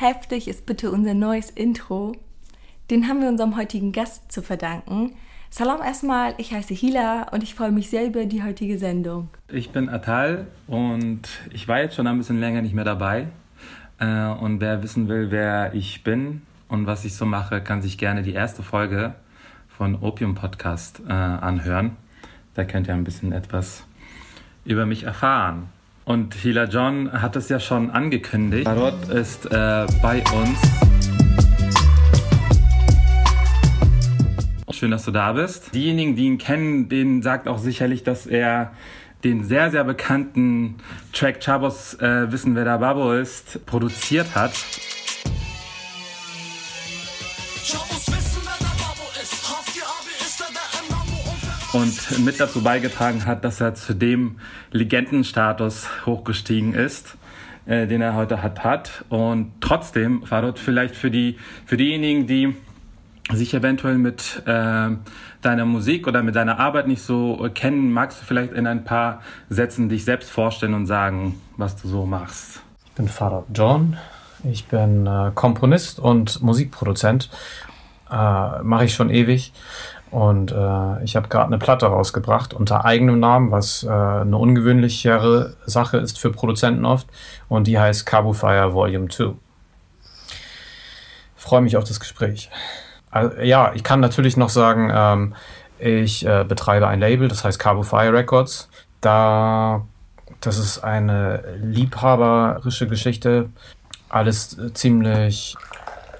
Heftig ist bitte unser neues Intro? Den haben wir unserem heutigen Gast zu verdanken. Salam erstmal, ich heiße Hila und ich freue mich sehr über die heutige Sendung. Ich bin Atal und ich war jetzt schon ein bisschen länger nicht mehr dabei. Äh, und wer wissen will, wer ich bin und was ich so mache, kann sich gerne die erste Folge von Opium Podcast äh, anhören. Da könnt ihr ein bisschen etwas über mich erfahren. Und Hila John hat es ja schon angekündigt. Tarot ist äh, bei uns. Schön, dass du da bist. Diejenigen, die ihn kennen, denen sagt auch sicherlich, dass er den sehr, sehr bekannten Track Chabos äh, Wissen, wer da Babo ist, produziert hat. Und mit dazu beigetragen hat, dass er zu dem Legendenstatus hochgestiegen ist, äh, den er heute hat, hat. Und trotzdem war dort vielleicht für die für diejenigen, die sich eventuell mit äh, deiner Musik oder mit deiner Arbeit nicht so kennen, magst du vielleicht in ein paar Sätzen dich selbst vorstellen und sagen, was du so machst? Ich bin Vater John. Ich bin äh, Komponist und Musikproduzent. Äh, Mache ich schon ewig. Und äh, ich habe gerade eine Platte rausgebracht unter eigenem Namen, was äh, eine ungewöhnlichere Sache ist für Produzenten oft. Und die heißt Cabo Fire Volume 2. Freue mich auf das Gespräch. Also, ja, ich kann natürlich noch sagen, ähm, ich äh, betreibe ein Label, das heißt Cabo Fire Records. Da, das ist eine liebhaberische Geschichte. Alles äh, ziemlich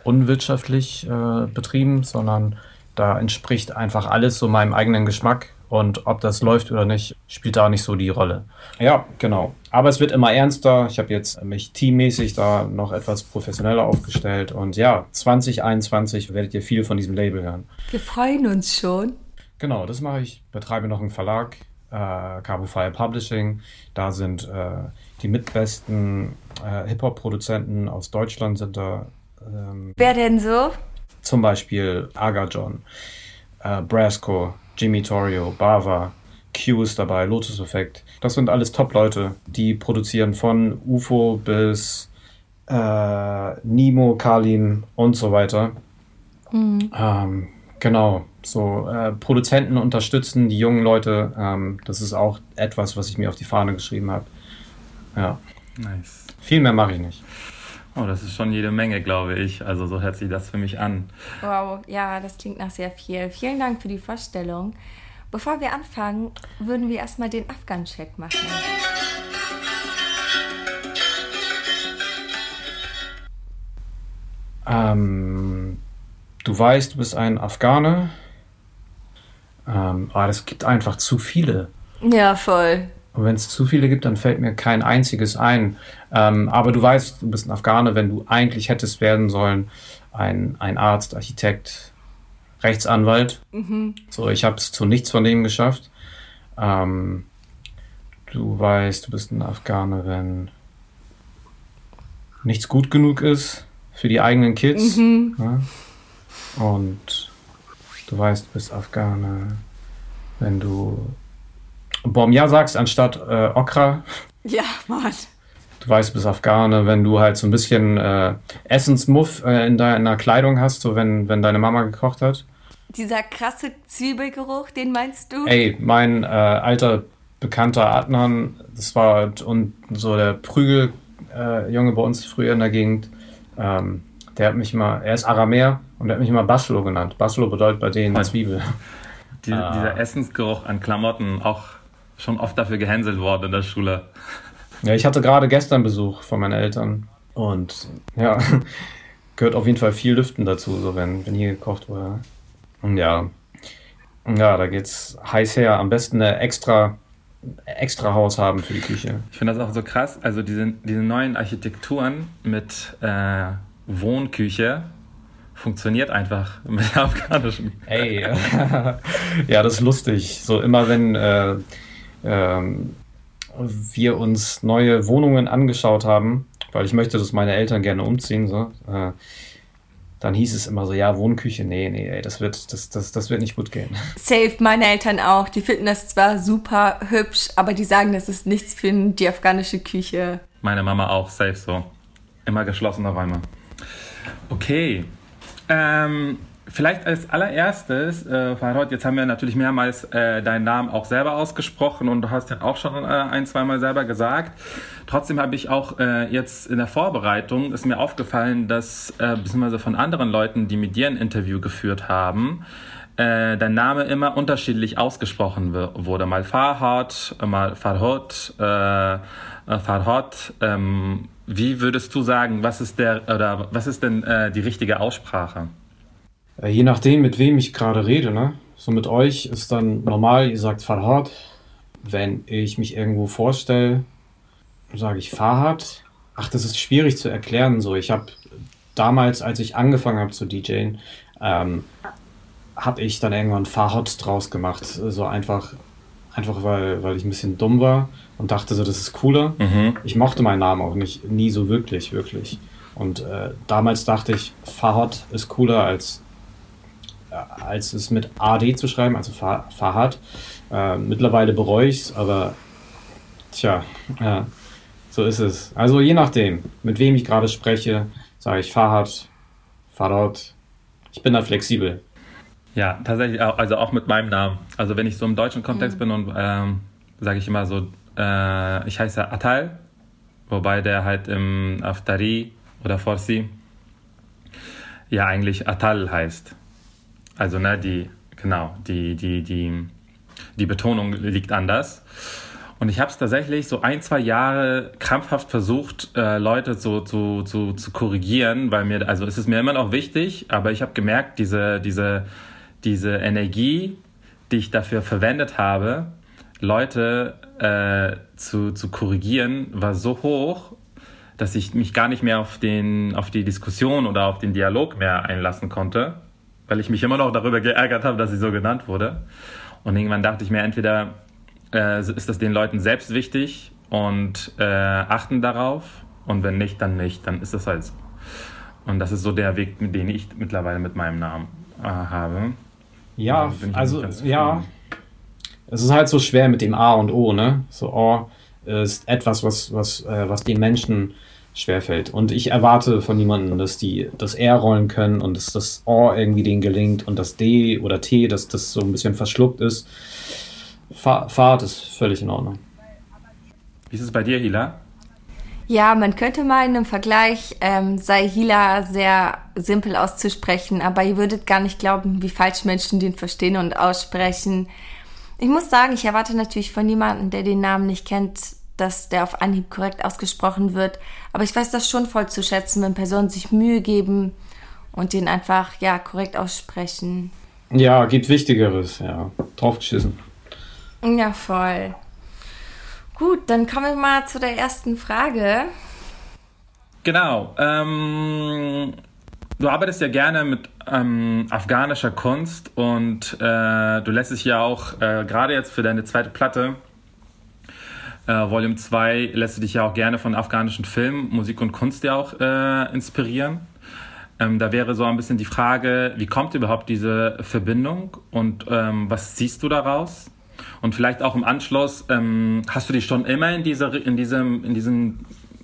unwirtschaftlich äh, betrieben, sondern da entspricht einfach alles so meinem eigenen Geschmack. Und ob das läuft oder nicht, spielt da nicht so die Rolle. Ja, genau. Aber es wird immer ernster. Ich habe jetzt mich teammäßig da noch etwas professioneller aufgestellt. Und ja, 2021 werdet ihr viel von diesem Label hören. Wir freuen uns schon. Genau, das mache ich. Betreibe noch einen Verlag, äh, Cabo Fire Publishing. Da sind äh, die mitbesten äh, Hip-Hop-Produzenten aus Deutschland sind da. Ähm, Wer denn so? Zum Beispiel Aga John, äh, Brasco, Jimmy Torrio, Bava, Q ist dabei, Lotus Effect. Das sind alles Top-Leute, die produzieren von UFO bis äh, Nemo, Kalim und so weiter. Mhm. Ähm, genau, so äh, Produzenten unterstützen die jungen Leute. Ähm, das ist auch etwas, was ich mir auf die Fahne geschrieben habe. Ja. Nice. Viel mehr mache ich nicht. Oh, das ist schon jede Menge, glaube ich. Also so hört sich das für mich an. Wow, ja, das klingt nach sehr viel. Vielen Dank für die Vorstellung. Bevor wir anfangen, würden wir erstmal den Afghan-Check machen. Ähm, du weißt, du bist ein Afghane. Ähm, aber es gibt einfach zu viele. Ja, voll. Und wenn es zu viele gibt, dann fällt mir kein einziges ein. Ähm, aber du weißt, du bist ein Afghane, wenn du eigentlich hättest werden sollen, ein, ein Arzt, Architekt, Rechtsanwalt. Mhm. So, ich habe es zu nichts von dem geschafft. Ähm, du weißt, du bist ein Afghane, wenn nichts gut genug ist für die eigenen Kids. Mhm. Ja? Und du weißt, du bist Afghane, wenn du Bomja sagst anstatt äh, Okra. Ja, Mann. Du weißt, bis Afghane, wenn du halt so ein bisschen äh, Essensmuff äh, in deiner Kleidung hast, so wenn, wenn deine Mama gekocht hat. Dieser krasse Zwiebelgeruch, den meinst du? Ey, mein äh, alter bekannter Adnan, das war und so der Prügeljunge äh, bei uns früher in der Gegend, ähm, der hat mich mal, er ist Aramäer und der hat mich immer Baslo genannt. Baslo bedeutet bei denen Zwiebel. Die, ah. Dieser Essensgeruch an Klamotten, auch schon oft dafür gehänselt worden in der Schule. Ja, ich hatte gerade gestern Besuch von meinen Eltern und ja, gehört auf jeden Fall viel Lüften dazu, so wenn, wenn hier gekocht wurde. Und ja, ja, da geht's heiß her. Am besten eine extra extra Haus haben für die Küche. Ich finde das auch so krass. Also diese, diese neuen Architekturen mit äh, Wohnküche funktioniert einfach mit der afghanischen. Ey, ja, das ist lustig. So immer wenn äh, ähm, wir uns neue Wohnungen angeschaut haben, weil ich möchte, dass meine Eltern gerne umziehen, so, äh, dann hieß es immer so, ja, Wohnküche, nee, nee, ey, das wird, das, das, das wird nicht gut gehen. Safe, meine Eltern auch. Die finden das zwar super hübsch, aber die sagen, das ist nichts für die afghanische Küche. Meine Mama auch, safe so. Immer geschlossene Räume. Okay. Ähm, vielleicht als allererstes, äh, Farhad, jetzt haben wir natürlich mehrmals äh, deinen Namen auch selber ausgesprochen und du hast ja auch schon äh, ein, zweimal selber gesagt. Trotzdem habe ich auch äh, jetzt in der Vorbereitung, ist mir aufgefallen, dass, äh, beziehungsweise von anderen Leuten, die mit dir ein Interview geführt haben, äh, dein Name immer unterschiedlich ausgesprochen wurde. Mal Farhad, mal Farhad, äh, Farhad. Ähm, wie würdest du sagen, was ist der oder was ist denn äh, die richtige Aussprache? Äh, je nachdem, mit wem ich gerade rede, ne? So mit euch ist dann normal, ihr sagt Farhad. Wenn ich mich irgendwo vorstelle, sage ich Farhad. Ach, das ist schwierig zu erklären. So, ich habe damals, als ich angefangen habe zu DJen, ähm, habe ich dann irgendwann Farhad draus gemacht. So einfach, einfach weil, weil ich ein bisschen dumm war und dachte so, das ist cooler. Mhm. Ich mochte meinen Namen auch nicht, nie so wirklich, wirklich. Und äh, damals dachte ich, Farhad ist cooler als als es mit AD zu schreiben, also Fahad. Äh, mittlerweile bereue ich es, aber tja, ja, so ist es. Also je nachdem, mit wem ich gerade spreche, sage ich Fahad, Farad. Ich bin da flexibel. Ja, tatsächlich also auch mit meinem Namen. Also wenn ich so im deutschen Kontext mhm. bin und ähm, sage ich immer so, äh, ich heiße Atal, wobei der halt im Aftari oder Forsi ja eigentlich Atal heißt. Also, ne, die, genau, die, die, die, die Betonung liegt anders. Und ich habe es tatsächlich so ein, zwei Jahre krampfhaft versucht, äh, Leute so zu, zu, zu korrigieren, weil mir, also es ist mir immer noch wichtig, aber ich habe gemerkt, diese, diese, diese Energie, die ich dafür verwendet habe, Leute äh, zu, zu korrigieren, war so hoch, dass ich mich gar nicht mehr auf, den, auf die Diskussion oder auf den Dialog mehr einlassen konnte weil ich mich immer noch darüber geärgert habe, dass sie so genannt wurde. Und irgendwann dachte ich mir, entweder äh, ist das den Leuten selbst wichtig und äh, achten darauf und wenn nicht, dann nicht, dann ist das halt so. Und das ist so der Weg, den ich mittlerweile mit meinem Namen äh, habe. Ja, also ja, es ist halt so schwer mit dem A und O, ne? So O ist etwas, was, was, äh, was den Menschen schwerfällt. Und ich erwarte von niemandem, dass die das R rollen können und dass das O irgendwie denen gelingt und das D oder T, dass das so ein bisschen verschluckt ist. Fahr Fahrt ist völlig in Ordnung. Wie ist es bei dir, Hila? Ja, man könnte meinen, im Vergleich ähm, sei Hila sehr simpel auszusprechen, aber ihr würdet gar nicht glauben, wie falsch Menschen den verstehen und aussprechen. Ich muss sagen, ich erwarte natürlich von niemandem, der den Namen nicht kennt, dass der auf Anhieb korrekt ausgesprochen wird. Aber ich weiß das schon voll zu schätzen, wenn Personen sich Mühe geben und den einfach ja korrekt aussprechen. Ja, gibt Wichtigeres, ja. Draufgeschissen. Ja, voll. Gut, dann kommen wir mal zu der ersten Frage. Genau. Ähm, du arbeitest ja gerne mit ähm, afghanischer Kunst und äh, du lässt dich ja auch äh, gerade jetzt für deine zweite Platte äh, Volume 2 lässt du dich ja auch gerne von afghanischen Filmen, Musik und Kunst ja auch äh, inspirieren. Ähm, da wäre so ein bisschen die Frage, wie kommt überhaupt diese Verbindung und ähm, was siehst du daraus? Und vielleicht auch im Anschluss, ähm, hast du dich schon immer in, dieser, in, diesem, in diesen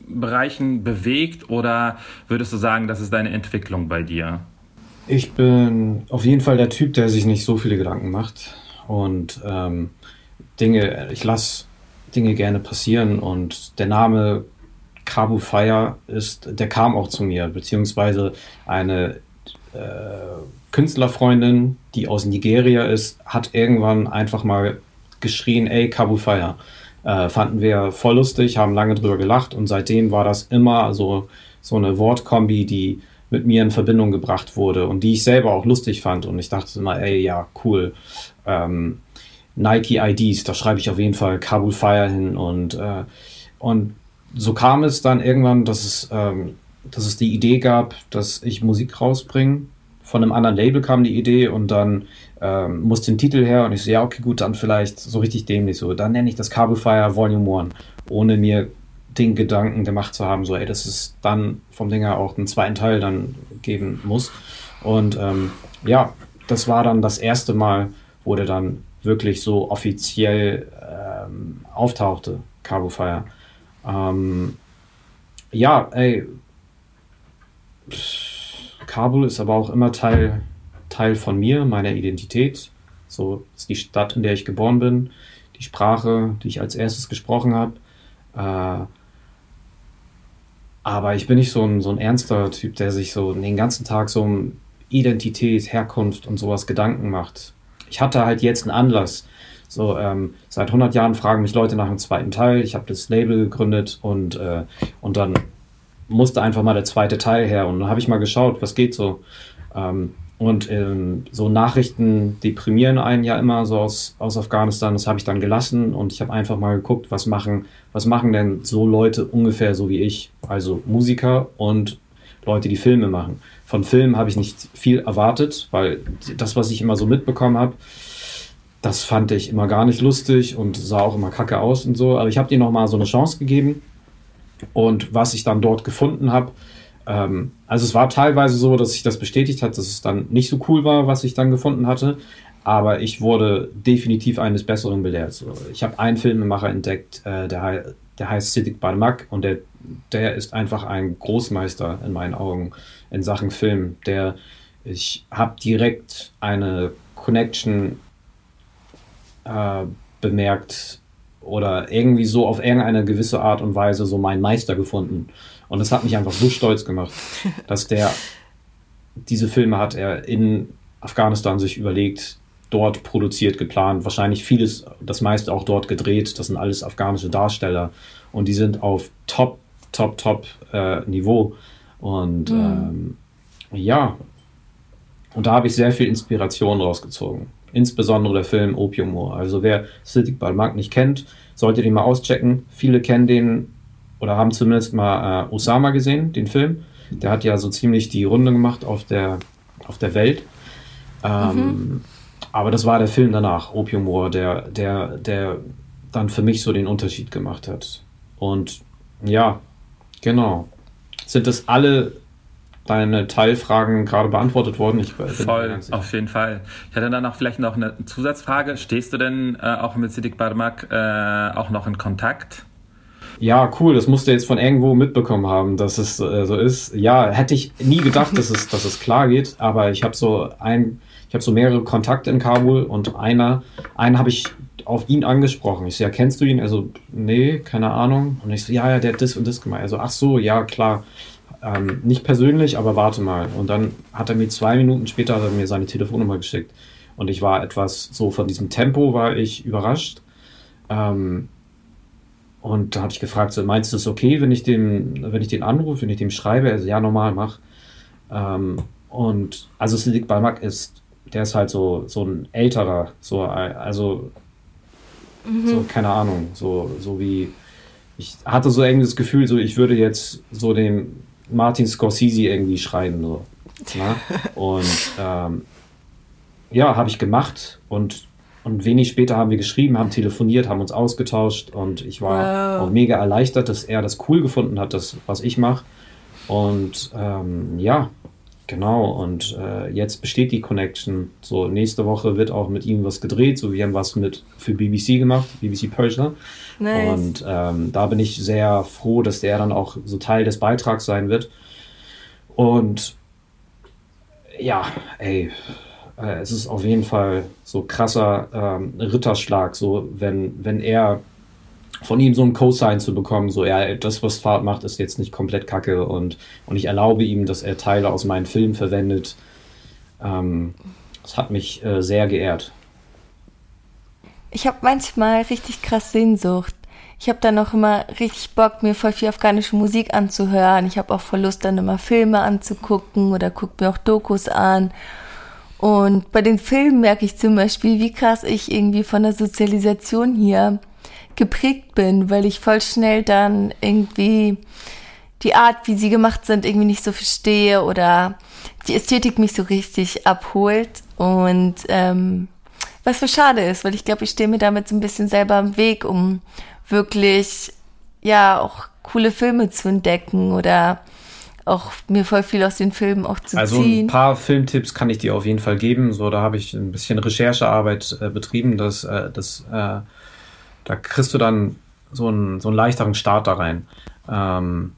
Bereichen bewegt oder würdest du sagen, das ist deine Entwicklung bei dir? Ich bin auf jeden Fall der Typ, der sich nicht so viele Gedanken macht und ähm, Dinge, ich lasse Dinge gerne passieren und der Name Kabu Fire ist, der kam auch zu mir, beziehungsweise eine äh, Künstlerfreundin, die aus Nigeria ist, hat irgendwann einfach mal geschrien, ey, Kabu Fire. Äh, fanden wir voll lustig, haben lange drüber gelacht und seitdem war das immer so, so eine Wortkombi, die mit mir in Verbindung gebracht wurde und die ich selber auch lustig fand und ich dachte immer, ey, ja, cool. Ähm, Nike IDs, da schreibe ich auf jeden Fall Kabul Fire hin und, äh, und so kam es dann irgendwann, dass es, ähm, dass es die Idee gab, dass ich Musik rausbringe. Von einem anderen Label kam die Idee und dann ähm, musste ein Titel her und ich so, ja, okay, gut, dann vielleicht so richtig dämlich so. Dann nenne ich das Kabul Fire Volume 1, ohne mir den Gedanken gemacht zu haben, so, ey, dass es dann vom Dinger auch einen zweiten Teil dann geben muss. Und ähm, ja, das war dann das erste Mal, der dann wirklich so offiziell ähm, auftauchte, Cabo Fire. Ähm, ja, ey, Kabul ist aber auch immer Teil, Teil von mir, meiner Identität. So ist die Stadt, in der ich geboren bin, die Sprache, die ich als erstes gesprochen habe. Äh, aber ich bin nicht so ein, so ein ernster Typ, der sich so den ganzen Tag so um Identität, Herkunft und sowas Gedanken macht. Ich hatte halt jetzt einen Anlass. So, ähm, seit 100 Jahren fragen mich Leute nach dem zweiten Teil. Ich habe das Label gegründet und, äh, und dann musste einfach mal der zweite Teil her. Und dann habe ich mal geschaut, was geht so. Ähm, und ähm, so Nachrichten deprimieren einen ja immer so aus, aus Afghanistan. Das habe ich dann gelassen und ich habe einfach mal geguckt, was machen, was machen denn so Leute ungefähr so wie ich. Also Musiker und Leute, die Filme machen. Von Filmen habe ich nicht viel erwartet, weil das, was ich immer so mitbekommen habe, das fand ich immer gar nicht lustig und sah auch immer kacke aus und so. Aber ich habe dir nochmal so eine Chance gegeben. Und was ich dann dort gefunden habe, ähm, also es war teilweise so, dass sich das bestätigt hat, dass es dann nicht so cool war, was ich dann gefunden hatte. Aber ich wurde definitiv eines Besseren belehrt. Ich habe einen Filmemacher entdeckt, äh, der, der heißt Siddiq Barmak und der, der ist einfach ein Großmeister in meinen Augen in Sachen Film. Der, ich habe direkt eine Connection äh, bemerkt oder irgendwie so auf irgendeine gewisse Art und Weise so meinen Meister gefunden. Und das hat mich einfach so stolz gemacht, dass der diese Filme hat er in Afghanistan sich überlegt, dort produziert, geplant, wahrscheinlich vieles, das meiste auch dort gedreht. Das sind alles afghanische Darsteller und die sind auf Top, Top, Top äh, Niveau. Und mhm. ähm, ja, und da habe ich sehr viel Inspiration rausgezogen. Insbesondere der Film Opium War. Also wer Siddiq Balmak nicht kennt, sollte den mal auschecken. Viele kennen den oder haben zumindest mal äh, Osama gesehen, den Film. Der hat ja so ziemlich die Runde gemacht auf der, auf der Welt. Ähm, mhm. Aber das war der Film danach, Opium War, der, der, der dann für mich so den Unterschied gemacht hat. Und ja, genau. Sind das alle deine Teilfragen gerade beantwortet worden? Ich Voll, auf jeden Fall. Ich hatte dann auch vielleicht noch eine Zusatzfrage. Stehst du denn äh, auch mit Siddiq Barmak äh, auch noch in Kontakt? Ja, cool, das musst du jetzt von irgendwo mitbekommen haben, dass es äh, so ist. Ja, hätte ich nie gedacht, dass es, dass es klar geht, aber ich habe so ein, ich habe so mehrere Kontakte in Kabul und einer, einen habe ich auf ihn angesprochen. Ich so, ja, kennst du ihn? Also, nee, keine Ahnung. Und ich so, ja, ja, der hat das und das gemacht. Also, ach so, ja, klar. Ähm, nicht persönlich, aber warte mal. Und dann hat er mir zwei Minuten später er mir seine Telefonnummer geschickt. Und ich war etwas so von diesem Tempo war ich überrascht. Ähm, und da habe ich gefragt, so, meinst du es okay, wenn ich den, wenn ich den anrufe, wenn ich dem schreibe? Also ja, normal, mach. Ähm, und also Sidik Balmak ist, der ist halt so, so ein älterer, so, also mhm. so, keine Ahnung, so, so wie, ich hatte so irgendwie das Gefühl, so ich würde jetzt so den Martin Scorsese irgendwie schreiben, so. Na? Und ähm, ja, habe ich gemacht und und wenig später haben wir geschrieben, haben telefoniert, haben uns ausgetauscht und ich war wow. auch mega erleichtert, dass er das cool gefunden hat, das, was ich mache. Und ähm, ja, genau. Und äh, jetzt besteht die Connection. So, nächste Woche wird auch mit ihm was gedreht. So, wir haben was mit für BBC gemacht, BBC Persia. Nice. Und ähm, da bin ich sehr froh, dass der dann auch so Teil des Beitrags sein wird. Und ja, ey, äh, es ist auf jeden Fall so krasser ähm, Ritterschlag, so wenn, wenn er von ihm so ein Cosign zu bekommen, so ja, das, was Fahrt macht, ist jetzt nicht komplett kacke und, und ich erlaube ihm, dass er Teile aus meinen Filmen verwendet. Ähm, das hat mich äh, sehr geehrt. Ich habe manchmal richtig krass Sehnsucht. Ich habe dann auch immer richtig Bock, mir voll viel afghanische Musik anzuhören. Ich habe auch voll Lust, dann immer Filme anzugucken oder gucke mir auch Dokus an. Und bei den Filmen merke ich zum Beispiel, wie krass ich irgendwie von der Sozialisation hier geprägt bin, weil ich voll schnell dann irgendwie die Art, wie sie gemacht sind, irgendwie nicht so verstehe oder die Ästhetik mich so richtig abholt. Und ähm, was für schade ist, weil ich glaube, ich stehe mir damit so ein bisschen selber im Weg, um wirklich ja auch coole Filme zu entdecken oder auch mir voll viel aus den Filmen auch zu also ziehen. Also ein paar Filmtipps kann ich dir auf jeden Fall geben. So, da habe ich ein bisschen Recherchearbeit äh, betrieben. Das, äh, das, äh, da kriegst du dann so einen, so einen leichteren Start da rein. Ähm,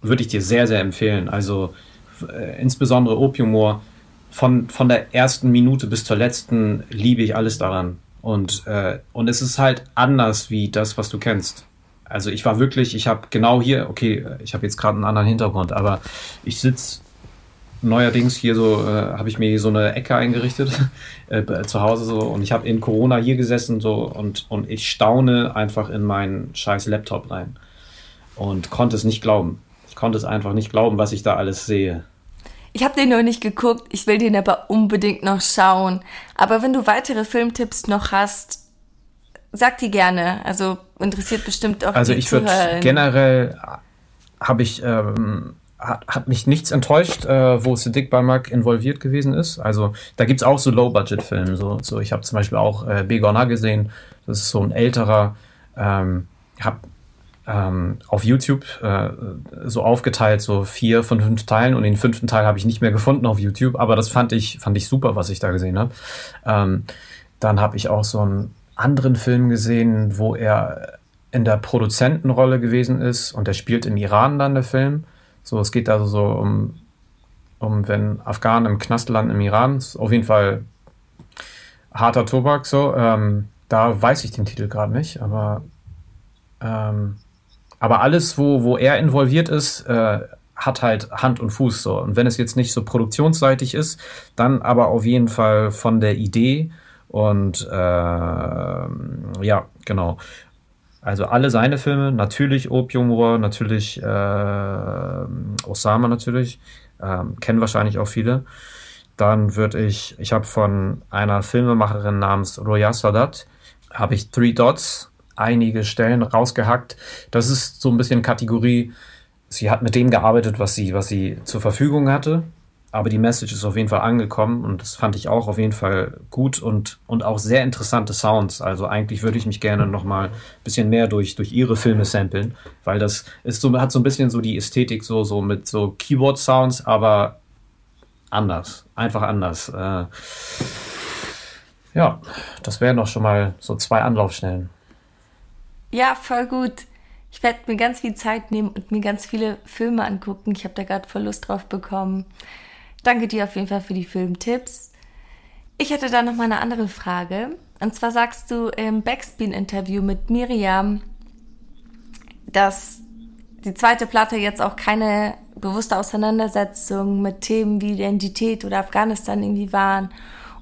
Würde ich dir sehr, sehr empfehlen. Also äh, insbesondere Opiumor, von, von der ersten Minute bis zur letzten liebe ich alles daran. Und, äh, und es ist halt anders wie das, was du kennst. Also ich war wirklich, ich habe genau hier, okay, ich habe jetzt gerade einen anderen Hintergrund, aber ich sitze neuerdings hier so, äh, habe ich mir so eine Ecke eingerichtet äh, zu Hause so und ich habe in Corona hier gesessen so und, und ich staune einfach in meinen scheiß Laptop rein und konnte es nicht glauben. Ich konnte es einfach nicht glauben, was ich da alles sehe. Ich habe den noch nicht geguckt, ich will den aber unbedingt noch schauen. Aber wenn du weitere Filmtipps noch hast, sag die gerne. Also interessiert bestimmt auch Also ich würde generell habe ich ähm, hat, hat mich nichts enttäuscht, äh, wo Siddiq Balmak involviert gewesen ist. Also da gibt's auch so Low-Budget-Filme. So, so ich habe zum Beispiel auch äh, Begona gesehen. Das ist so ein älterer. Ähm, habe ähm, auf YouTube äh, so aufgeteilt, so vier von fünf Teilen und den fünften Teil habe ich nicht mehr gefunden auf YouTube, aber das fand ich, fand ich super, was ich da gesehen habe. Ähm, dann habe ich auch so einen anderen Film gesehen, wo er in der Produzentenrolle gewesen ist und der spielt im Iran dann der Film. So, es geht also so um, um wenn Afghanen im Knast landen im Iran. Ist auf jeden Fall harter Tobak so. Ähm, da weiß ich den Titel gerade nicht, aber ähm, aber alles, wo, wo er involviert ist, äh, hat halt Hand und Fuß so. Und wenn es jetzt nicht so produktionsseitig ist, dann aber auf jeden Fall von der Idee und äh, ja, genau. Also alle seine Filme, natürlich Opium War, natürlich äh, Osama natürlich, äh, kennen wahrscheinlich auch viele. Dann würde ich, ich habe von einer Filmemacherin namens Roya Sadat, habe ich Three Dots einige Stellen rausgehackt. Das ist so ein bisschen Kategorie, sie hat mit dem gearbeitet, was sie, was sie zur Verfügung hatte. Aber die Message ist auf jeden Fall angekommen und das fand ich auch auf jeden Fall gut und, und auch sehr interessante Sounds. Also eigentlich würde ich mich gerne noch mal ein bisschen mehr durch, durch ihre Filme samplen, weil das ist so, hat so ein bisschen so die Ästhetik so, so mit so Keyboard-Sounds, aber anders. Einfach anders. Äh, ja, das wären doch schon mal so zwei Anlaufstellen. Ja, voll gut. Ich werde mir ganz viel Zeit nehmen und mir ganz viele Filme angucken. Ich habe da gerade voll Lust drauf bekommen. Danke dir auf jeden Fall für die Filmtipps. Ich hätte da noch mal eine andere Frage. Und zwar sagst du im Backspin-Interview mit Miriam, dass die zweite Platte jetzt auch keine bewusste Auseinandersetzung mit Themen wie Identität oder Afghanistan irgendwie waren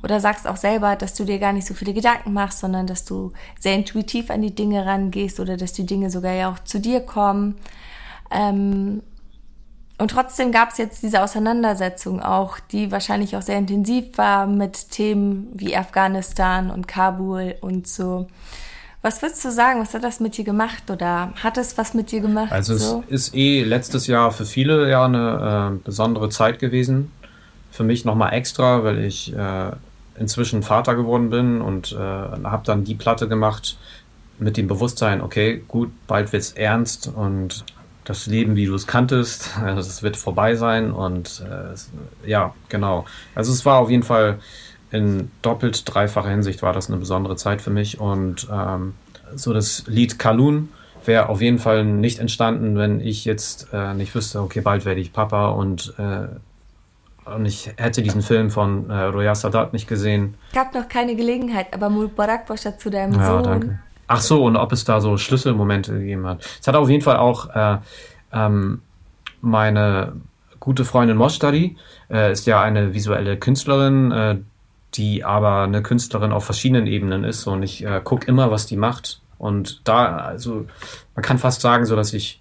oder sagst auch selber, dass du dir gar nicht so viele Gedanken machst, sondern dass du sehr intuitiv an die Dinge rangehst oder dass die Dinge sogar ja auch zu dir kommen. Ähm, und trotzdem gab es jetzt diese Auseinandersetzung auch, die wahrscheinlich auch sehr intensiv war mit Themen wie Afghanistan und Kabul und so. Was würdest du sagen? Was hat das mit dir gemacht oder hat es was mit dir gemacht? Also so? es ist eh letztes Jahr für viele ja eine äh, besondere Zeit gewesen. Für mich nochmal extra, weil ich äh, inzwischen Vater geworden bin und äh, habe dann die Platte gemacht mit dem Bewusstsein, okay, gut, bald wird's ernst und das Leben, wie du es kanntest, also es wird vorbei sein und äh, ja, genau. Also es war auf jeden Fall in doppelt dreifacher Hinsicht war das eine besondere Zeit für mich und ähm, so das Lied Kalun wäre auf jeden Fall nicht entstanden, wenn ich jetzt äh, nicht wüsste, okay, bald werde ich Papa und äh, und ich hätte diesen Film von äh, Roya Sadat nicht gesehen. Es gab noch keine Gelegenheit, aber Mubarak Boscha zu deinem ja, Sohn. Danke. Ach so, und ob es da so Schlüsselmomente gegeben hat. Es hat auf jeden Fall auch äh, ähm, meine gute Freundin Moshtari, äh, ist ja eine visuelle Künstlerin, äh, die aber eine Künstlerin auf verschiedenen Ebenen ist. Und ich äh, gucke immer, was die macht. Und da, also man kann fast sagen, so dass ich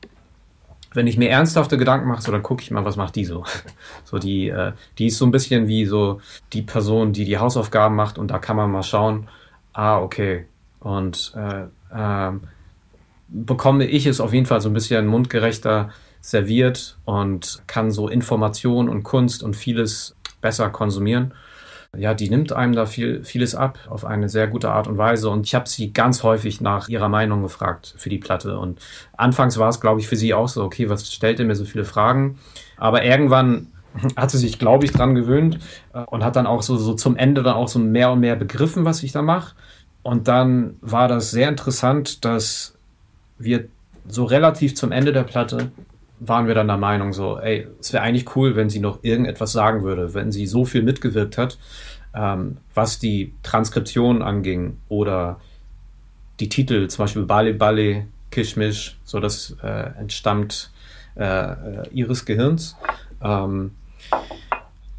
wenn ich mir ernsthafte Gedanken mache, so dann gucke ich mal, was macht die so. So die, äh, die ist so ein bisschen wie so die Person, die die Hausaufgaben macht und da kann man mal schauen, ah, okay. Und äh, äh, bekomme ich es auf jeden Fall so ein bisschen mundgerechter serviert und kann so Information und Kunst und vieles besser konsumieren ja, die nimmt einem da viel, vieles ab auf eine sehr gute Art und Weise. Und ich habe sie ganz häufig nach ihrer Meinung gefragt für die Platte. Und anfangs war es, glaube ich, für sie auch so, okay, was stellt ihr mir so viele Fragen? Aber irgendwann hat sie sich, glaube ich, dran gewöhnt äh, und hat dann auch so, so zum Ende dann auch so mehr und mehr begriffen, was ich da mache. Und dann war das sehr interessant, dass wir so relativ zum Ende der Platte waren wir dann der Meinung so, ey, es wäre eigentlich cool, wenn sie noch irgendetwas sagen würde, wenn sie so viel mitgewirkt hat, ähm, was die Transkription anging oder die Titel, zum Beispiel Bali Bali, Kishmish, so das äh, entstammt äh, äh, ihres Gehirns. Ähm,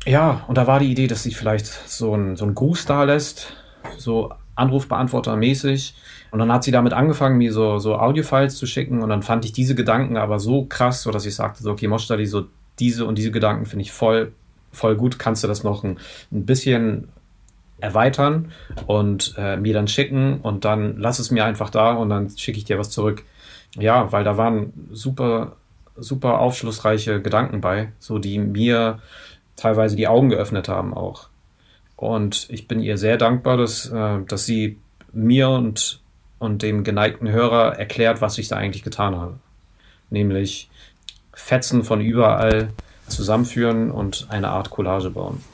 ja, und da war die Idee, dass sie vielleicht so ein, so ein Gruß da lässt, so Anrufbeantworter mäßig. Und dann hat sie damit angefangen, mir so, so Audiofiles zu schicken. Und dann fand ich diese Gedanken aber so krass, so dass ich sagte, so, okay, Moshtali, so diese und diese Gedanken finde ich voll, voll gut. Kannst du das noch ein, ein bisschen erweitern und äh, mir dann schicken und dann lass es mir einfach da und dann schicke ich dir was zurück. Ja, weil da waren super, super aufschlussreiche Gedanken bei, so die mir teilweise die Augen geöffnet haben auch. Und ich bin ihr sehr dankbar, dass, äh, dass sie mir und, und dem geneigten Hörer erklärt, was ich da eigentlich getan habe. Nämlich Fetzen von überall zusammenführen und eine Art Collage bauen.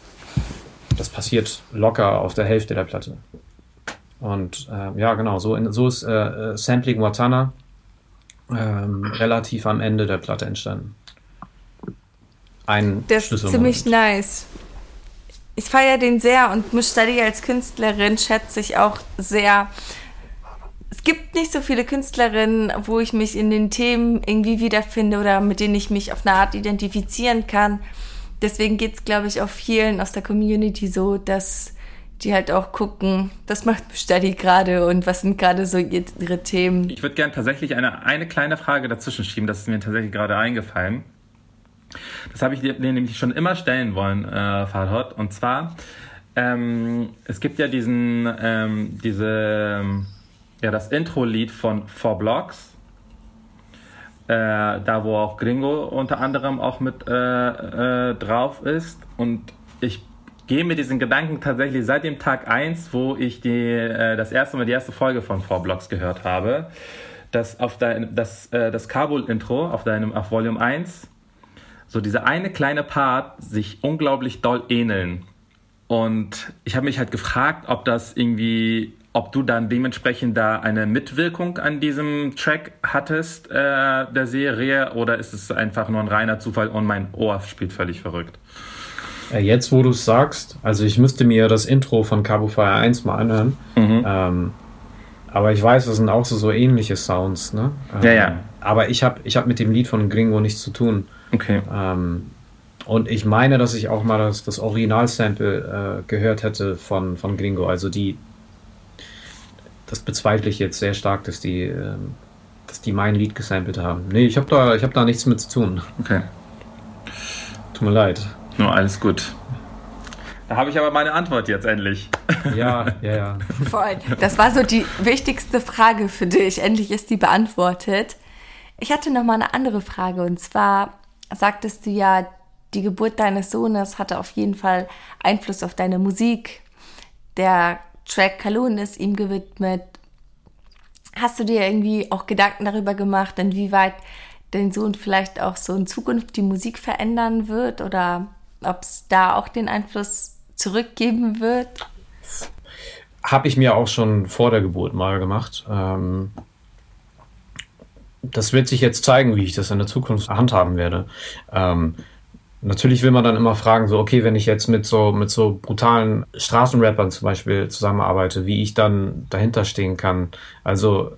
Das passiert locker auf der Hälfte der Platte. Und äh, ja, genau, so, in, so ist äh, äh Sampling Watana ähm, relativ am Ende der Platte entstanden. Ein Das ist ziemlich nice. Ich feiere den sehr und Mustadi als Künstlerin schätze ich auch sehr. Es gibt nicht so viele Künstlerinnen, wo ich mich in den Themen irgendwie wiederfinde oder mit denen ich mich auf eine Art identifizieren kann deswegen geht es, glaube ich, auch vielen aus der Community so, dass die halt auch gucken, was macht Study gerade und was sind gerade so ihre Themen. Ich würde gerne tatsächlich eine, eine kleine Frage dazwischen schieben, das ist mir tatsächlich gerade eingefallen. Das habe ich dir nämlich schon immer stellen wollen, äh, Farhad. Und zwar, ähm, es gibt ja diesen, ähm, diese, ja, das Intro-Lied von Four Blocks äh, da wo auch Gringo unter anderem auch mit äh, äh, drauf ist. Und ich gehe mit diesen Gedanken tatsächlich seit dem Tag 1, wo ich die, äh, das erste Mal die erste Folge von Four Blocks gehört habe, dass auf dein, das, äh, das Kabul-Intro auf deinem auf Volume 1 so dieser eine kleine Part sich unglaublich doll ähneln. Und ich habe mich halt gefragt, ob das irgendwie ob du dann dementsprechend da eine Mitwirkung an diesem Track hattest, äh, der Serie, oder ist es einfach nur ein reiner Zufall und mein Ohr spielt völlig verrückt? Äh, jetzt, wo du es sagst, also ich müsste mir das Intro von Cabo Fire 1 mal anhören. Mhm. Ähm, aber ich weiß, das sind auch so, so ähnliche Sounds, ne? Ähm, ja, ja. Aber ich habe ich hab mit dem Lied von Gringo nichts zu tun. Okay. Ähm, und ich meine, dass ich auch mal das, das Original-Sample äh, gehört hätte von, von Gringo. Also die, das bezweifle ich jetzt sehr stark, dass die, ähm, dass die mein Lied gesampelt haben. Nee, ich habe da, hab da nichts mit zu tun. Okay. Tut mir leid. Nur alles gut. Da habe ich aber meine Antwort jetzt endlich. Ja, ja, ja. Voll. Das war so die wichtigste Frage für dich. Endlich ist die beantwortet. Ich hatte noch mal eine andere Frage und zwar sagtest du ja, die Geburt deines Sohnes hatte auf jeden Fall Einfluss auf deine Musik. Der Track Kalun ist ihm gewidmet. Hast du dir irgendwie auch Gedanken darüber gemacht, inwieweit dein Sohn vielleicht auch so in Zukunft die Musik verändern wird oder ob es da auch den Einfluss zurückgeben wird? Habe ich mir auch schon vor der Geburt mal gemacht. Ähm, das wird sich jetzt zeigen, wie ich das in der Zukunft handhaben werde. Ähm, Natürlich will man dann immer fragen, so, okay, wenn ich jetzt mit so, mit so brutalen Straßenrappern zum Beispiel zusammenarbeite, wie ich dann dahinter stehen kann. Also,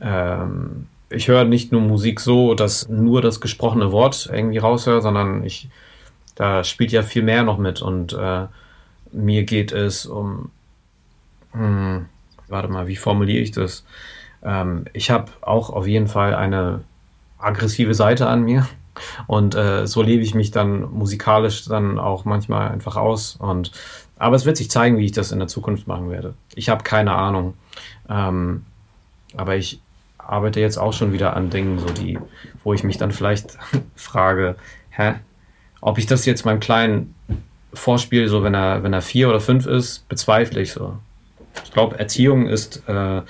ähm, ich höre nicht nur Musik so, dass nur das gesprochene Wort irgendwie raushöre, sondern ich, da spielt ja viel mehr noch mit und äh, mir geht es um, hm, warte mal, wie formuliere ich das? Ähm, ich habe auch auf jeden Fall eine aggressive Seite an mir und äh, so lebe ich mich dann musikalisch dann auch manchmal einfach aus. Und aber es wird sich zeigen, wie ich das in der Zukunft machen werde. Ich habe keine Ahnung. Ähm, aber ich arbeite jetzt auch schon wieder an Dingen, so die, wo ich mich dann vielleicht frage, hä, ob ich das jetzt meinem Kleinen vorspiele, so wenn er, wenn er vier oder fünf ist, bezweifle ich so. Ich glaube, Erziehung ist, äh,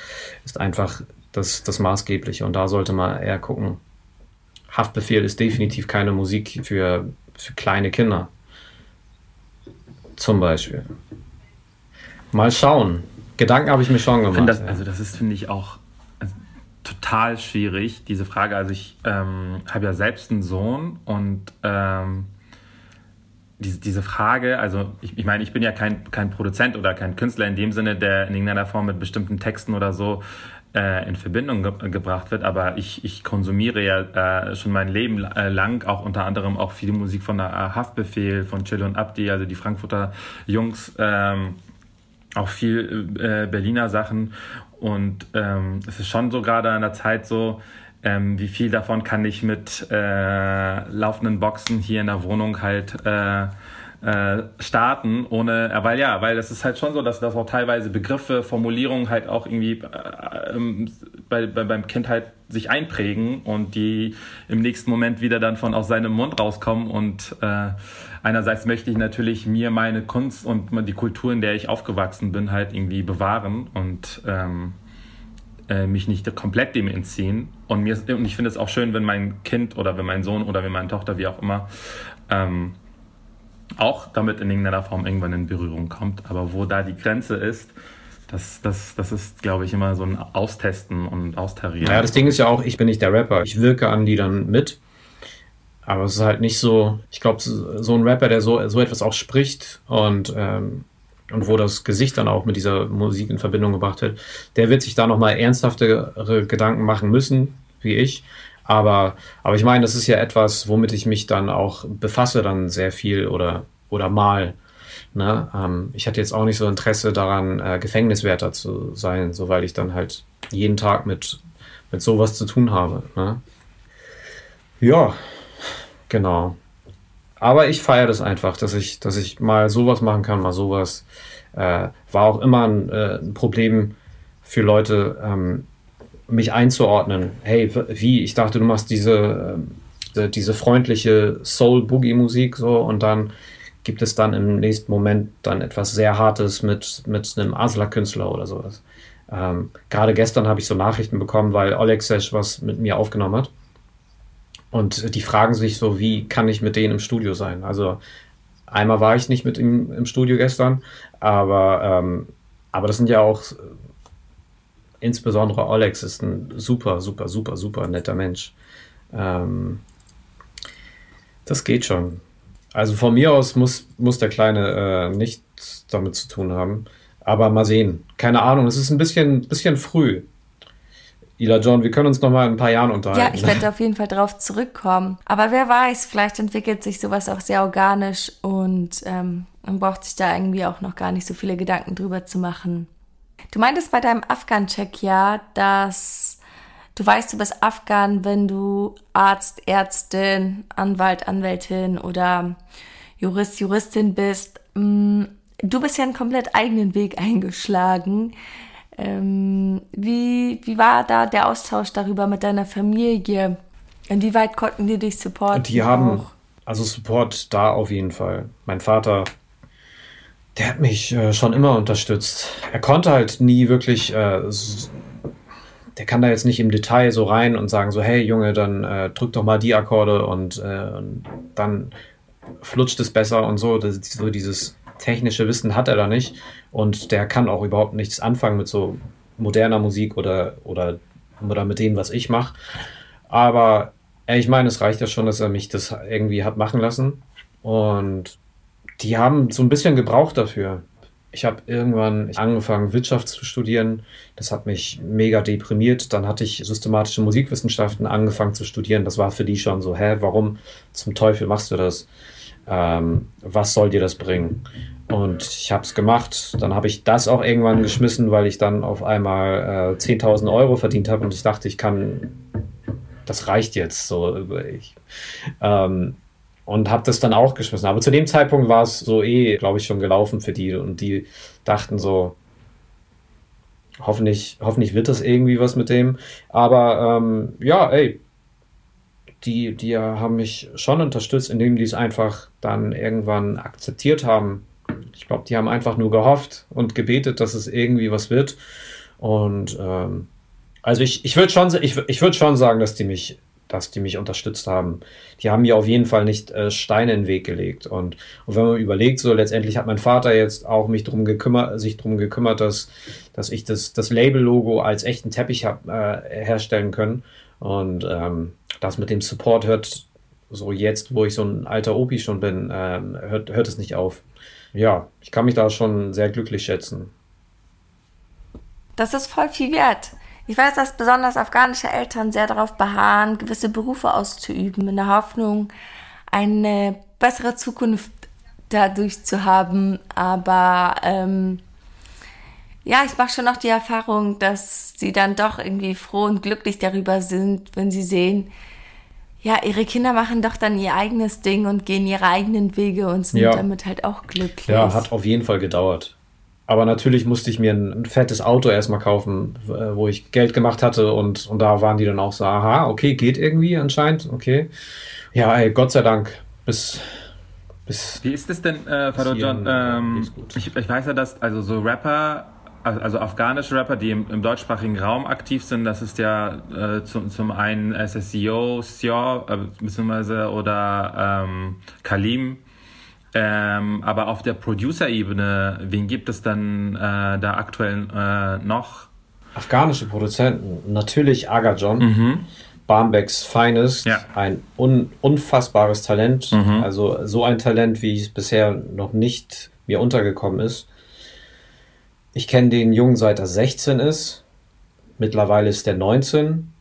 ist einfach das, das Maßgebliche und da sollte man eher gucken, Haftbefehl ist definitiv keine Musik für, für kleine Kinder. Zum Beispiel. Mal schauen. Gedanken habe ich mir schon gemacht. Das, also das ist, finde ich, auch. Also total schwierig, diese Frage. Also ich ähm, habe ja selbst einen Sohn und ähm, diese, diese Frage, also ich, ich meine, ich bin ja kein, kein Produzent oder kein Künstler in dem Sinne, der in irgendeiner Form mit bestimmten Texten oder so äh, in Verbindung ge gebracht wird, aber ich, ich konsumiere ja äh, schon mein Leben äh, lang auch unter anderem auch viel Musik von der Haftbefehl, von Chill und Abdi, also die Frankfurter Jungs, ähm, auch viel äh, Berliner Sachen. Und ähm, es ist schon so gerade an der Zeit so, ähm, wie viel davon kann ich mit äh, laufenden Boxen hier in der Wohnung halt äh, äh, starten, ohne, äh, weil ja, weil das ist halt schon so, dass das auch teilweise Begriffe, Formulierungen halt auch irgendwie äh, ähm, bei, bei, beim Kind halt sich einprägen und die im nächsten Moment wieder dann von aus seinem Mund rauskommen und äh, einerseits möchte ich natürlich mir meine Kunst und die Kultur, in der ich aufgewachsen bin, halt irgendwie bewahren und ähm, äh, mich nicht komplett dem entziehen. Und, mir, und ich finde es auch schön, wenn mein Kind oder wenn mein Sohn oder wenn meine Tochter, wie auch immer, ähm, auch damit in irgendeiner Form irgendwann in Berührung kommt. Aber wo da die Grenze ist, das, das, das ist, glaube ich, immer so ein Austesten und Austarieren. Ja, das Ding ist ja auch, ich bin nicht der Rapper. Ich wirke an die dann mit. Aber es ist halt nicht so, ich glaube, so ein Rapper, der so, so etwas auch spricht und ähm, und wo das Gesicht dann auch mit dieser Musik in Verbindung gebracht wird, der wird sich da nochmal ernsthaftere Gedanken machen müssen, wie ich. Aber, aber ich meine, das ist ja etwas, womit ich mich dann auch befasse, dann sehr viel oder, oder mal. Ne? Ähm, ich hatte jetzt auch nicht so Interesse daran, äh, Gefängniswärter zu sein, so weil ich dann halt jeden Tag mit, mit sowas zu tun habe. Ne? Ja, genau. Aber ich feiere das einfach, dass ich, dass ich mal sowas machen kann, mal sowas. Äh, war auch immer ein, äh, ein Problem für Leute, ähm, mich einzuordnen. Hey, wie? Ich dachte, du machst diese, äh, diese freundliche Soul-Boogie-Musik so und dann gibt es dann im nächsten Moment dann etwas sehr Hartes mit, mit einem Asla-Künstler oder sowas. Ähm, Gerade gestern habe ich so Nachrichten bekommen, weil Oleg Sesh was mit mir aufgenommen hat. Und die fragen sich so, wie kann ich mit denen im Studio sein? Also einmal war ich nicht mit ihm im Studio gestern, aber, ähm, aber das sind ja auch, insbesondere Alex ist ein super, super, super, super netter Mensch. Ähm, das geht schon. Also von mir aus muss, muss der Kleine äh, nichts damit zu tun haben. Aber mal sehen. Keine Ahnung, es ist ein bisschen, bisschen früh. Ila John, wir können uns noch mal in ein paar Jahren unterhalten. Ja, ich werde auf jeden Fall drauf zurückkommen. Aber wer weiß, vielleicht entwickelt sich sowas auch sehr organisch und ähm, man braucht sich da irgendwie auch noch gar nicht so viele Gedanken drüber zu machen. Du meintest bei deinem Afghan-Check ja, dass du weißt, du bist Afghan, wenn du Arzt, Ärztin, Anwalt, Anwältin oder Jurist, Juristin bist. Mm, du bist ja einen komplett eigenen Weg eingeschlagen. Ähm, wie, wie war da der Austausch darüber mit deiner Familie? Inwieweit konnten die dich supporten? Die haben, auch? also Support da auf jeden Fall. Mein Vater, der hat mich äh, schon immer unterstützt. Er konnte halt nie wirklich, äh, der kann da jetzt nicht im Detail so rein und sagen so, hey Junge, dann äh, drück doch mal die Akkorde und, äh, und dann flutscht es besser und so. Das, so dieses technische Wissen hat er da nicht und der kann auch überhaupt nichts anfangen mit so moderner Musik oder, oder, oder mit dem, was ich mache. Aber ich meine, es reicht ja schon, dass er mich das irgendwie hat machen lassen. Und die haben so ein bisschen gebraucht dafür. Ich habe irgendwann angefangen, Wirtschaft zu studieren. Das hat mich mega deprimiert. Dann hatte ich systematische Musikwissenschaften angefangen zu studieren. Das war für die schon so, hä, warum zum Teufel machst du das? ähm, was soll dir das bringen? Und ich habe es gemacht. Dann habe ich das auch irgendwann geschmissen, weil ich dann auf einmal äh, 10.000 Euro verdient habe und ich dachte, ich kann, das reicht jetzt so. Ich, ähm, und habe das dann auch geschmissen. Aber zu dem Zeitpunkt war es so eh, glaube ich, schon gelaufen für die und die dachten so, hoffentlich, hoffentlich wird das irgendwie was mit dem. Aber ähm, ja, ey, die, die haben mich schon unterstützt, indem die es einfach dann irgendwann akzeptiert haben. Ich glaube, die haben einfach nur gehofft und gebetet, dass es irgendwie was wird. Und ähm, also ich, ich würde schon, ich, ich würd schon sagen, dass die mich dass die mich unterstützt haben. Die haben mir auf jeden Fall nicht äh, Steine in den Weg gelegt. Und, und wenn man überlegt, so letztendlich hat mein Vater jetzt auch mich drum gekümmert, sich darum gekümmert, dass, dass ich das, das Label-Logo als echten Teppich habe äh, herstellen können. Und ähm, das mit dem Support hört so jetzt, wo ich so ein alter Opi schon bin, ähm, hört, hört es nicht auf. Ja, ich kann mich da schon sehr glücklich schätzen. Das ist voll viel wert. Ich weiß, dass besonders afghanische Eltern sehr darauf beharren, gewisse Berufe auszuüben, in der Hoffnung, eine bessere Zukunft dadurch zu haben. Aber ähm, ja, ich mache schon noch die Erfahrung, dass sie dann doch irgendwie froh und glücklich darüber sind, wenn sie sehen, ja, ihre Kinder machen doch dann ihr eigenes Ding und gehen ihre eigenen Wege und sind ja. damit halt auch glücklich. Ja, hat auf jeden Fall gedauert. Aber natürlich musste ich mir ein, ein, fettes Auto erstmal kaufen, wo ich Geld gemacht hatte und, und da waren die dann auch so, aha, okay, geht irgendwie anscheinend, okay. Ja, ey, Gott sei Dank, bis, bis Wie ist es denn, äh, John? Ähm, ich, ich weiß ja, dass also so Rapper also afghanische Rapper, die im, im, deutschsprachigen Raum aktiv sind, das ist ja äh, zum, zum einen SSEO, Sio, äh, beziehungsweise oder ähm, Kalim. Ähm, aber auf der Producer-Ebene, wen gibt es dann äh, da aktuell äh, noch? Afghanische Produzenten, natürlich Aga John. Mhm. Barmbecks Finest, ja. ein un unfassbares Talent, mhm. also so ein Talent, wie es bisher noch nicht mir untergekommen ist. Ich kenne den Jungen seit er 16 ist. Mittlerweile ist er 19.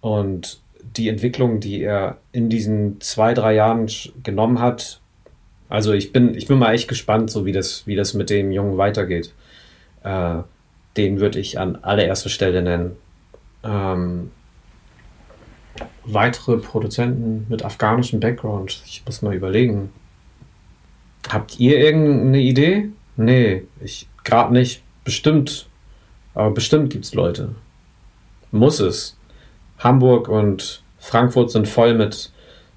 Und die Entwicklung, die er in diesen zwei, drei Jahren genommen hat, also ich bin, ich bin mal echt gespannt, so wie das, wie das mit dem Jungen weitergeht. Äh, den würde ich an allererster Stelle nennen. Ähm, weitere Produzenten mit afghanischem Background. Ich muss mal überlegen. Habt ihr irgendeine Idee? Nee, ich gerade nicht. Bestimmt. Aber bestimmt gibt es Leute. Muss es. Hamburg und Frankfurt sind voll mit,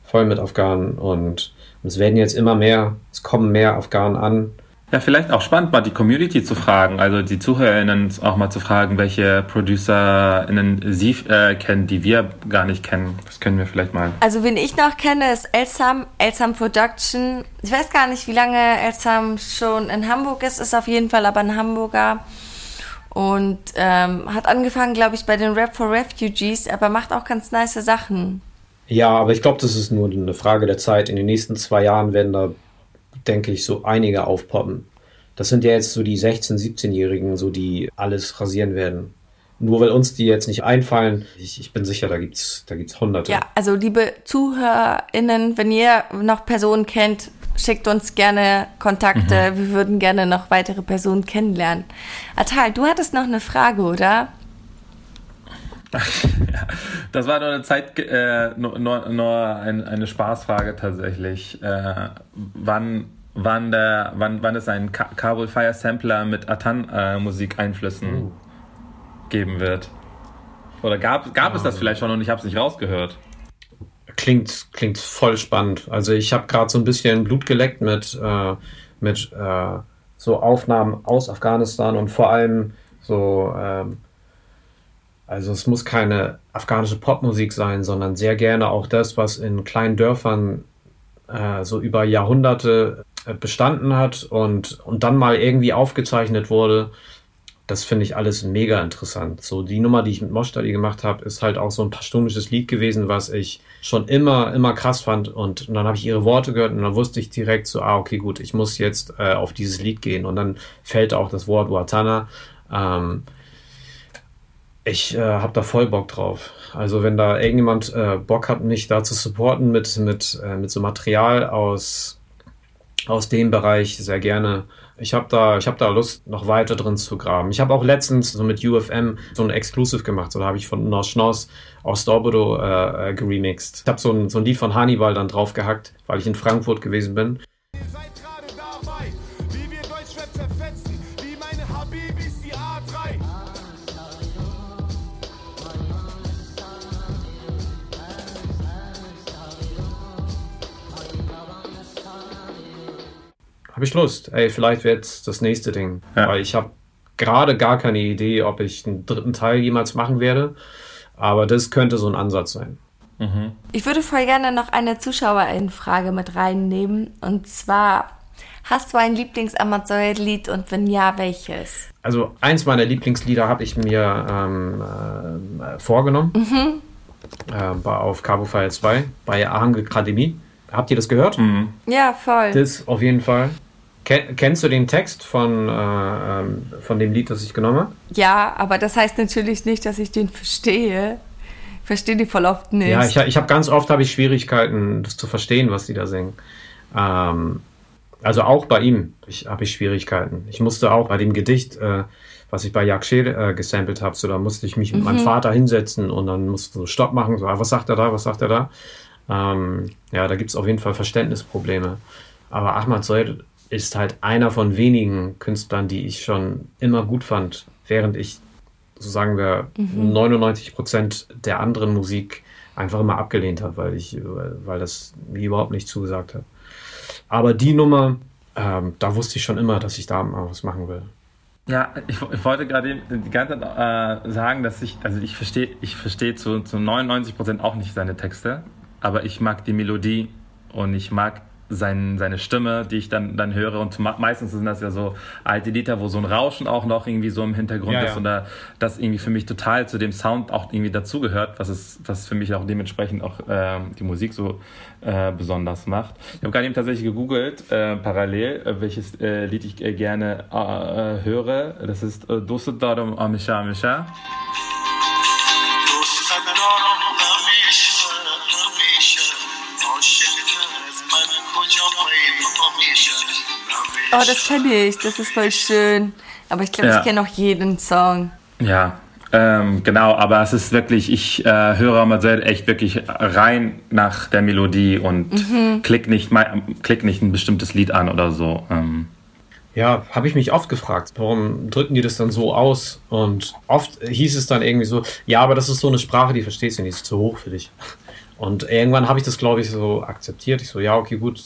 voll mit Afghanen und es werden jetzt immer mehr, es kommen mehr Afghanen an. Ja, vielleicht auch spannend, mal die Community zu fragen, also die ZuhörerInnen auch mal zu fragen, welche ProducerInnen sie äh, kennen, die wir gar nicht kennen. Das können wir vielleicht mal. Also, wen ich noch kenne, ist Elsam, Elsam Production. Ich weiß gar nicht, wie lange Elsam schon in Hamburg ist, ist auf jeden Fall aber ein Hamburger. Und ähm, hat angefangen, glaube ich, bei den Rap for Refugees, aber macht auch ganz nice Sachen. Ja, aber ich glaube, das ist nur eine Frage der Zeit. In den nächsten zwei Jahren werden da denke ich, so einige aufpoppen. Das sind ja jetzt so die 16-, 17-Jährigen, so die alles rasieren werden. Nur weil uns die jetzt nicht einfallen, ich, ich bin sicher, da gibt's, da gibt's hunderte. Ja, also liebe ZuhörerInnen, wenn ihr noch Personen kennt, schickt uns gerne Kontakte. Mhm. Wir würden gerne noch weitere Personen kennenlernen. Atal, du hattest noch eine Frage, oder? das war nur eine Zeit, äh, nur, nur, ein, eine Spaßfrage tatsächlich. Äh, wann, wann, der, wann, wann es einen Kabul Fire Sampler mit Atan-Musikeinflüssen äh, uh. geben wird? Oder gab, gab es das vielleicht schon und ich habe es nicht rausgehört? Klingt, klingt voll spannend. Also ich habe gerade so ein bisschen Blut geleckt mit, äh, mit äh, so Aufnahmen aus Afghanistan und vor allem so ähm, also es muss keine afghanische Popmusik sein, sondern sehr gerne auch das, was in kleinen Dörfern äh, so über Jahrhunderte äh, bestanden hat und, und dann mal irgendwie aufgezeichnet wurde. Das finde ich alles mega interessant. So die Nummer, die ich mit Moschtadi gemacht habe, ist halt auch so ein pastunisches Lied gewesen, was ich schon immer, immer krass fand. Und, und dann habe ich ihre Worte gehört und dann wusste ich direkt so, ah, okay, gut, ich muss jetzt äh, auf dieses Lied gehen. Und dann fällt auch das Wort Watana. Ähm, ich äh, habe da voll Bock drauf. Also wenn da irgendjemand äh, Bock hat, mich da zu supporten mit, mit, äh, mit so Material aus, aus dem Bereich, sehr gerne. Ich habe da, ich hab da Lust, noch weiter drin zu graben. Ich habe auch letztens so mit UFM so ein Exclusive gemacht. So da habe ich von Nos Nos aus Dorbodo äh, äh, geremixed. Ich habe so ein, so ein Lied von Hannibal dann draufgehackt, weil ich in Frankfurt gewesen bin. Habe ich Lust. Ey, vielleicht wird es das nächste Ding. Ja. Weil ich habe gerade gar keine Idee, ob ich einen dritten Teil jemals machen werde. Aber das könnte so ein Ansatz sein. Mhm. Ich würde voll gerne noch eine Zuschauerinnenfrage mit reinnehmen. Und zwar, hast du ein Lieblings-Amazon-Lied und wenn ja, welches? Also eins meiner Lieblingslieder habe ich mir ähm, äh, vorgenommen. Mhm. Äh, auf Cabo File 2 bei Ahang Akademie. Habt ihr das gehört? Mhm. Ja, voll. Das auf jeden Fall. Ken, kennst du den Text von, äh, ähm, von dem Lied, das ich genommen habe? Ja, aber das heißt natürlich nicht, dass ich den verstehe. Ich verstehe die voll oft nicht. Ja, ich, ich habe ganz oft habe ich Schwierigkeiten, das zu verstehen, was die da singen. Ähm, also auch bei ihm habe ich Schwierigkeiten. Ich musste auch bei dem Gedicht, äh, was ich bei Jacques Scheel äh, gesampelt habe, so da musste ich mich mit mhm. meinem Vater hinsetzen und dann musste so Stopp machen, so, ah, was sagt er da, was sagt er da? Ähm, ja, da gibt es auf jeden Fall Verständnisprobleme. Aber Ahmad Zoid ist halt einer von wenigen Künstlern, die ich schon immer gut fand, während ich, so sagen wir, mhm. 99 Prozent der anderen Musik einfach immer abgelehnt habe, weil ich, weil das mir überhaupt nicht zugesagt hat. Aber die Nummer, ähm, da wusste ich schon immer, dass ich da mal was machen will. Ja, ich, ich wollte gerade die ganze Zeit äh, sagen, dass ich, also ich verstehe, ich verstehe zu, zu 99 Prozent auch nicht seine Texte aber ich mag die Melodie und ich mag sein, seine Stimme, die ich dann, dann höre. Und meistens sind das ja so alte Lieder, wo so ein Rauschen auch noch irgendwie so im Hintergrund ja, ist ja. oder das irgendwie für mich total zu dem Sound auch irgendwie dazugehört, was es, was für mich auch dementsprechend auch äh, die Musik so äh, besonders macht. Ich habe gerade eben tatsächlich gegoogelt, äh, parallel, äh, welches äh, Lied ich äh, gerne höre. Das ist äh, Dost Darum Amisha Amisha. Oh, das kenne ich. Das ist voll schön. Aber ich glaube, ja. ich kenne auch jeden Song. Ja, ähm, genau. Aber es ist wirklich, ich äh, höre Marcel echt wirklich rein nach der Melodie und mhm. klick, nicht, klick nicht ein bestimmtes Lied an oder so. Ähm. Ja, habe ich mich oft gefragt, warum drücken die das dann so aus? Und oft hieß es dann irgendwie so, ja, aber das ist so eine Sprache, die verstehst du nicht, ist zu hoch für dich. Und irgendwann habe ich das, glaube ich, so akzeptiert. Ich so, ja, okay, gut,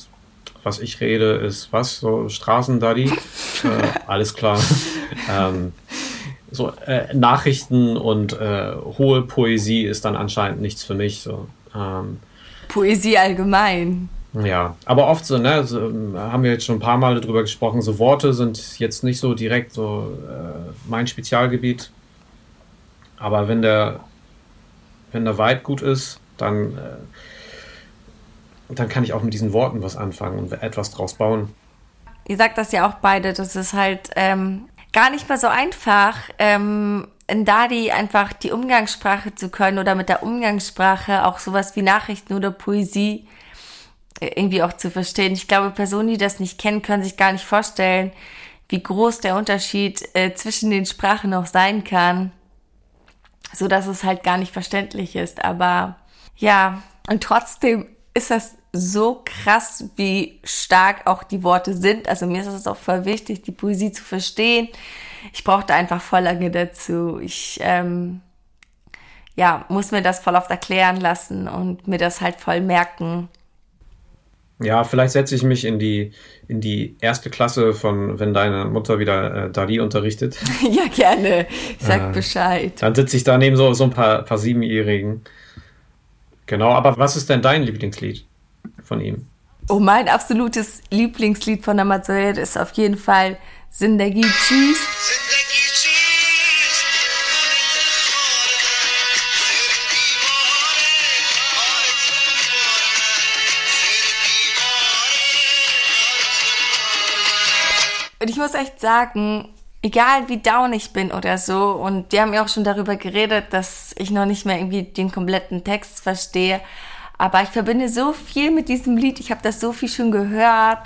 was ich rede, ist was? So Straßendaddy? äh, alles klar. ähm, so äh, Nachrichten und äh, hohe Poesie ist dann anscheinend nichts für mich. So. Ähm, Poesie allgemein. Ja, aber oft so, ne, so, haben wir jetzt schon ein paar Mal darüber gesprochen, so Worte sind jetzt nicht so direkt so äh, mein Spezialgebiet. Aber wenn der, wenn der Vibe gut ist, dann äh, dann kann ich auch mit diesen Worten was anfangen und etwas draus bauen. Ihr sagt das ja auch beide, das ist halt ähm, gar nicht mal so einfach, ähm, in Dadi einfach die Umgangssprache zu können oder mit der Umgangssprache auch sowas wie Nachrichten oder Poesie äh, irgendwie auch zu verstehen. Ich glaube, Personen, die das nicht kennen, können sich gar nicht vorstellen, wie groß der Unterschied äh, zwischen den Sprachen auch sein kann, so dass es halt gar nicht verständlich ist. Aber ja, und trotzdem ist das so krass, wie stark auch die Worte sind. Also mir ist es auch voll wichtig, die Poesie zu verstehen. Ich brauchte einfach voll lange dazu. Ich ähm, ja, muss mir das voll oft erklären lassen und mir das halt voll merken. Ja, vielleicht setze ich mich in die, in die erste Klasse von, wenn deine Mutter wieder äh, Dali unterrichtet. ja, gerne. Sag äh, Bescheid. Dann sitze ich da neben so, so ein paar, paar Siebenjährigen. Genau, aber was ist denn dein Lieblingslied von ihm? Oh, mein absolutes Lieblingslied von Amazoid ist auf jeden Fall Zindagi Cheese. Und ich muss echt sagen, egal wie down ich bin oder so, und wir haben ja auch schon darüber geredet, dass ich noch nicht mehr irgendwie den kompletten Text verstehe, aber ich verbinde so viel mit diesem Lied, ich habe das so viel schon gehört,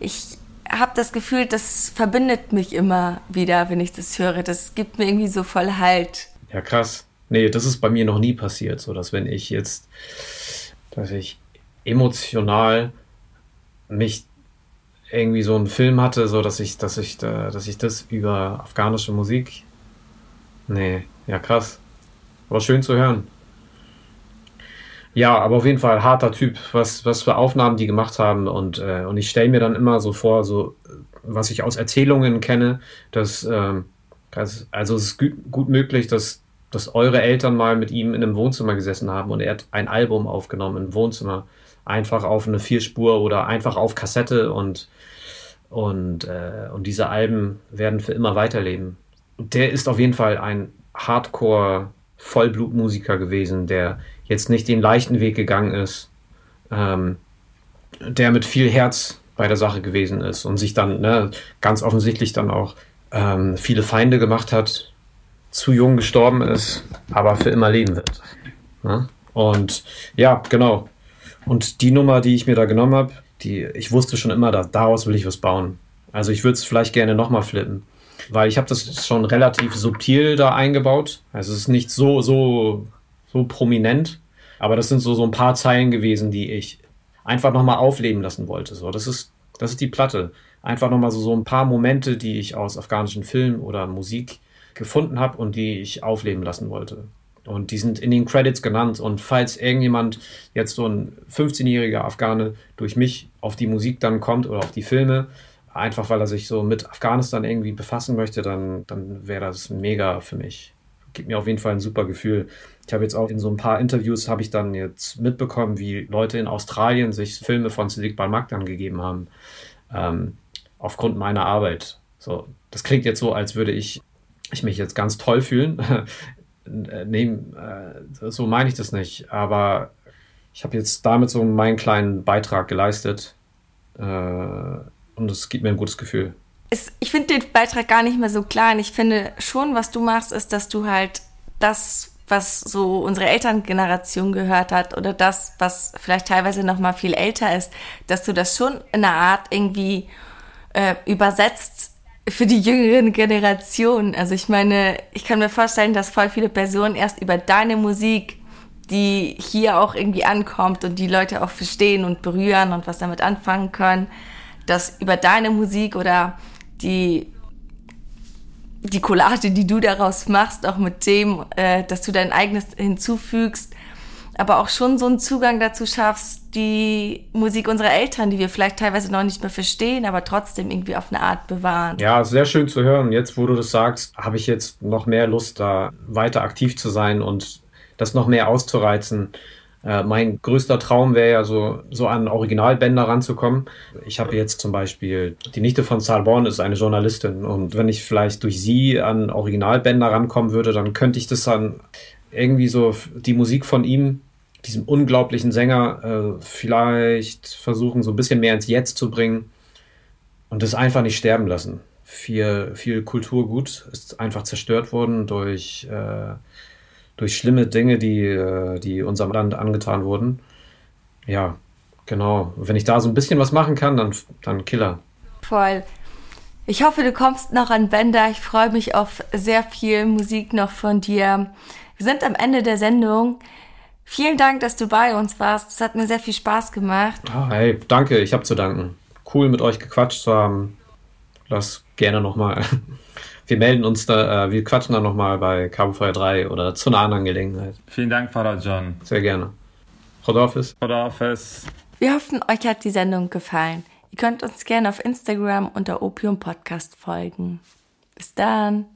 ich habe das Gefühl, das verbindet mich immer wieder, wenn ich das höre. Das gibt mir irgendwie so voll Halt. Ja, krass. Nee, das ist bei mir noch nie passiert, so dass wenn ich jetzt, dass ich emotional mich irgendwie so einen Film hatte, so dass ich, dass ich, dass ich das über afghanische Musik. Nee, ja krass. Aber schön zu hören. Ja, aber auf jeden Fall harter Typ, was, was für Aufnahmen die gemacht haben. Und, äh, und ich stelle mir dann immer so vor, so was ich aus Erzählungen kenne, dass, ähm, also es ist gut, gut möglich, dass dass eure Eltern mal mit ihm in einem Wohnzimmer gesessen haben und er hat ein Album aufgenommen im Wohnzimmer. Einfach auf eine Vierspur oder einfach auf Kassette und, und, äh, und diese Alben werden für immer weiterleben. Der ist auf jeden Fall ein Hardcore-Vollblutmusiker gewesen, der jetzt nicht den leichten Weg gegangen ist, ähm, der mit viel Herz bei der Sache gewesen ist und sich dann ne, ganz offensichtlich dann auch ähm, viele Feinde gemacht hat, zu jung gestorben ist, aber für immer leben wird. Ne? Und ja, genau. Und die Nummer, die ich mir da genommen habe, die, ich wusste schon immer, da, daraus will ich was bauen. Also ich würde es vielleicht gerne nochmal flippen. Weil ich habe das schon relativ subtil da eingebaut. Also es ist nicht so, so, so prominent. Aber das sind so, so ein paar Zeilen gewesen, die ich einfach nochmal aufleben lassen wollte. So, das ist, das ist die Platte. Einfach nochmal so, so ein paar Momente, die ich aus afghanischen Filmen oder Musik gefunden habe und die ich aufleben lassen wollte. Und die sind in den Credits genannt. Und falls irgendjemand, jetzt so ein 15-jähriger Afghane, durch mich auf die Musik dann kommt oder auf die Filme, einfach weil er sich so mit Afghanistan irgendwie befassen möchte, dann, dann wäre das mega für mich. Gibt mir auf jeden Fall ein super Gefühl. Ich habe jetzt auch in so ein paar Interviews habe ich dann jetzt mitbekommen, wie Leute in Australien sich Filme von Siddiq Balmakdan gegeben haben, ähm, aufgrund meiner Arbeit. So, das klingt jetzt so, als würde ich, ich mich jetzt ganz toll fühlen. Nehm, äh, so meine ich das nicht. Aber ich habe jetzt damit so meinen kleinen Beitrag geleistet. Äh, und es gibt mir ein gutes Gefühl. Ich finde den Beitrag gar nicht mehr so klein. Ich finde schon, was du machst, ist, dass du halt das was so unsere Elterngeneration gehört hat oder das, was vielleicht teilweise noch mal viel älter ist, dass du das schon in einer Art irgendwie äh, übersetzt für die jüngeren Generationen. Also ich meine, ich kann mir vorstellen, dass voll viele Personen erst über deine Musik, die hier auch irgendwie ankommt und die Leute auch verstehen und berühren und was damit anfangen können, dass über deine Musik oder die die Collage, die du daraus machst, auch mit dem, äh, dass du dein eigenes hinzufügst, aber auch schon so einen Zugang dazu schaffst, die Musik unserer Eltern, die wir vielleicht teilweise noch nicht mehr verstehen, aber trotzdem irgendwie auf eine Art bewahren. Ja, sehr schön zu hören. Jetzt, wo du das sagst, habe ich jetzt noch mehr Lust, da weiter aktiv zu sein und das noch mehr auszureizen. Äh, mein größter Traum wäre ja so, so an Originalbänder ranzukommen. Ich habe jetzt zum Beispiel, die Nichte von Salborn ist eine Journalistin und wenn ich vielleicht durch sie an Originalbänder rankommen würde, dann könnte ich das dann irgendwie so die Musik von ihm, diesem unglaublichen Sänger, äh, vielleicht versuchen, so ein bisschen mehr ins Jetzt zu bringen und das einfach nicht sterben lassen. Viel, viel Kulturgut ist einfach zerstört worden durch äh, durch schlimme Dinge, die, äh, die unserem Land angetan wurden. Ja, genau. Wenn ich da so ein bisschen was machen kann, dann, dann Killer. Voll. Ich hoffe, du kommst noch an Bender. Ich freue mich auf sehr viel Musik noch von dir. Wir sind am Ende der Sendung. Vielen Dank, dass du bei uns warst. Es hat mir sehr viel Spaß gemacht. Ah, hey, danke. Ich habe zu danken. Cool, mit euch gequatscht zu haben. Lass gerne nochmal. wir melden uns da, äh, wir quatschen dann nochmal bei Cabo Fire 3 oder zu einer anderen Gelegenheit. Vielen Dank, Pfarrer John. Sehr gerne. Rodolphus. Rodolphus. Wir hoffen, euch hat die Sendung gefallen. Ihr könnt uns gerne auf Instagram unter Opium Podcast folgen. Bis dann.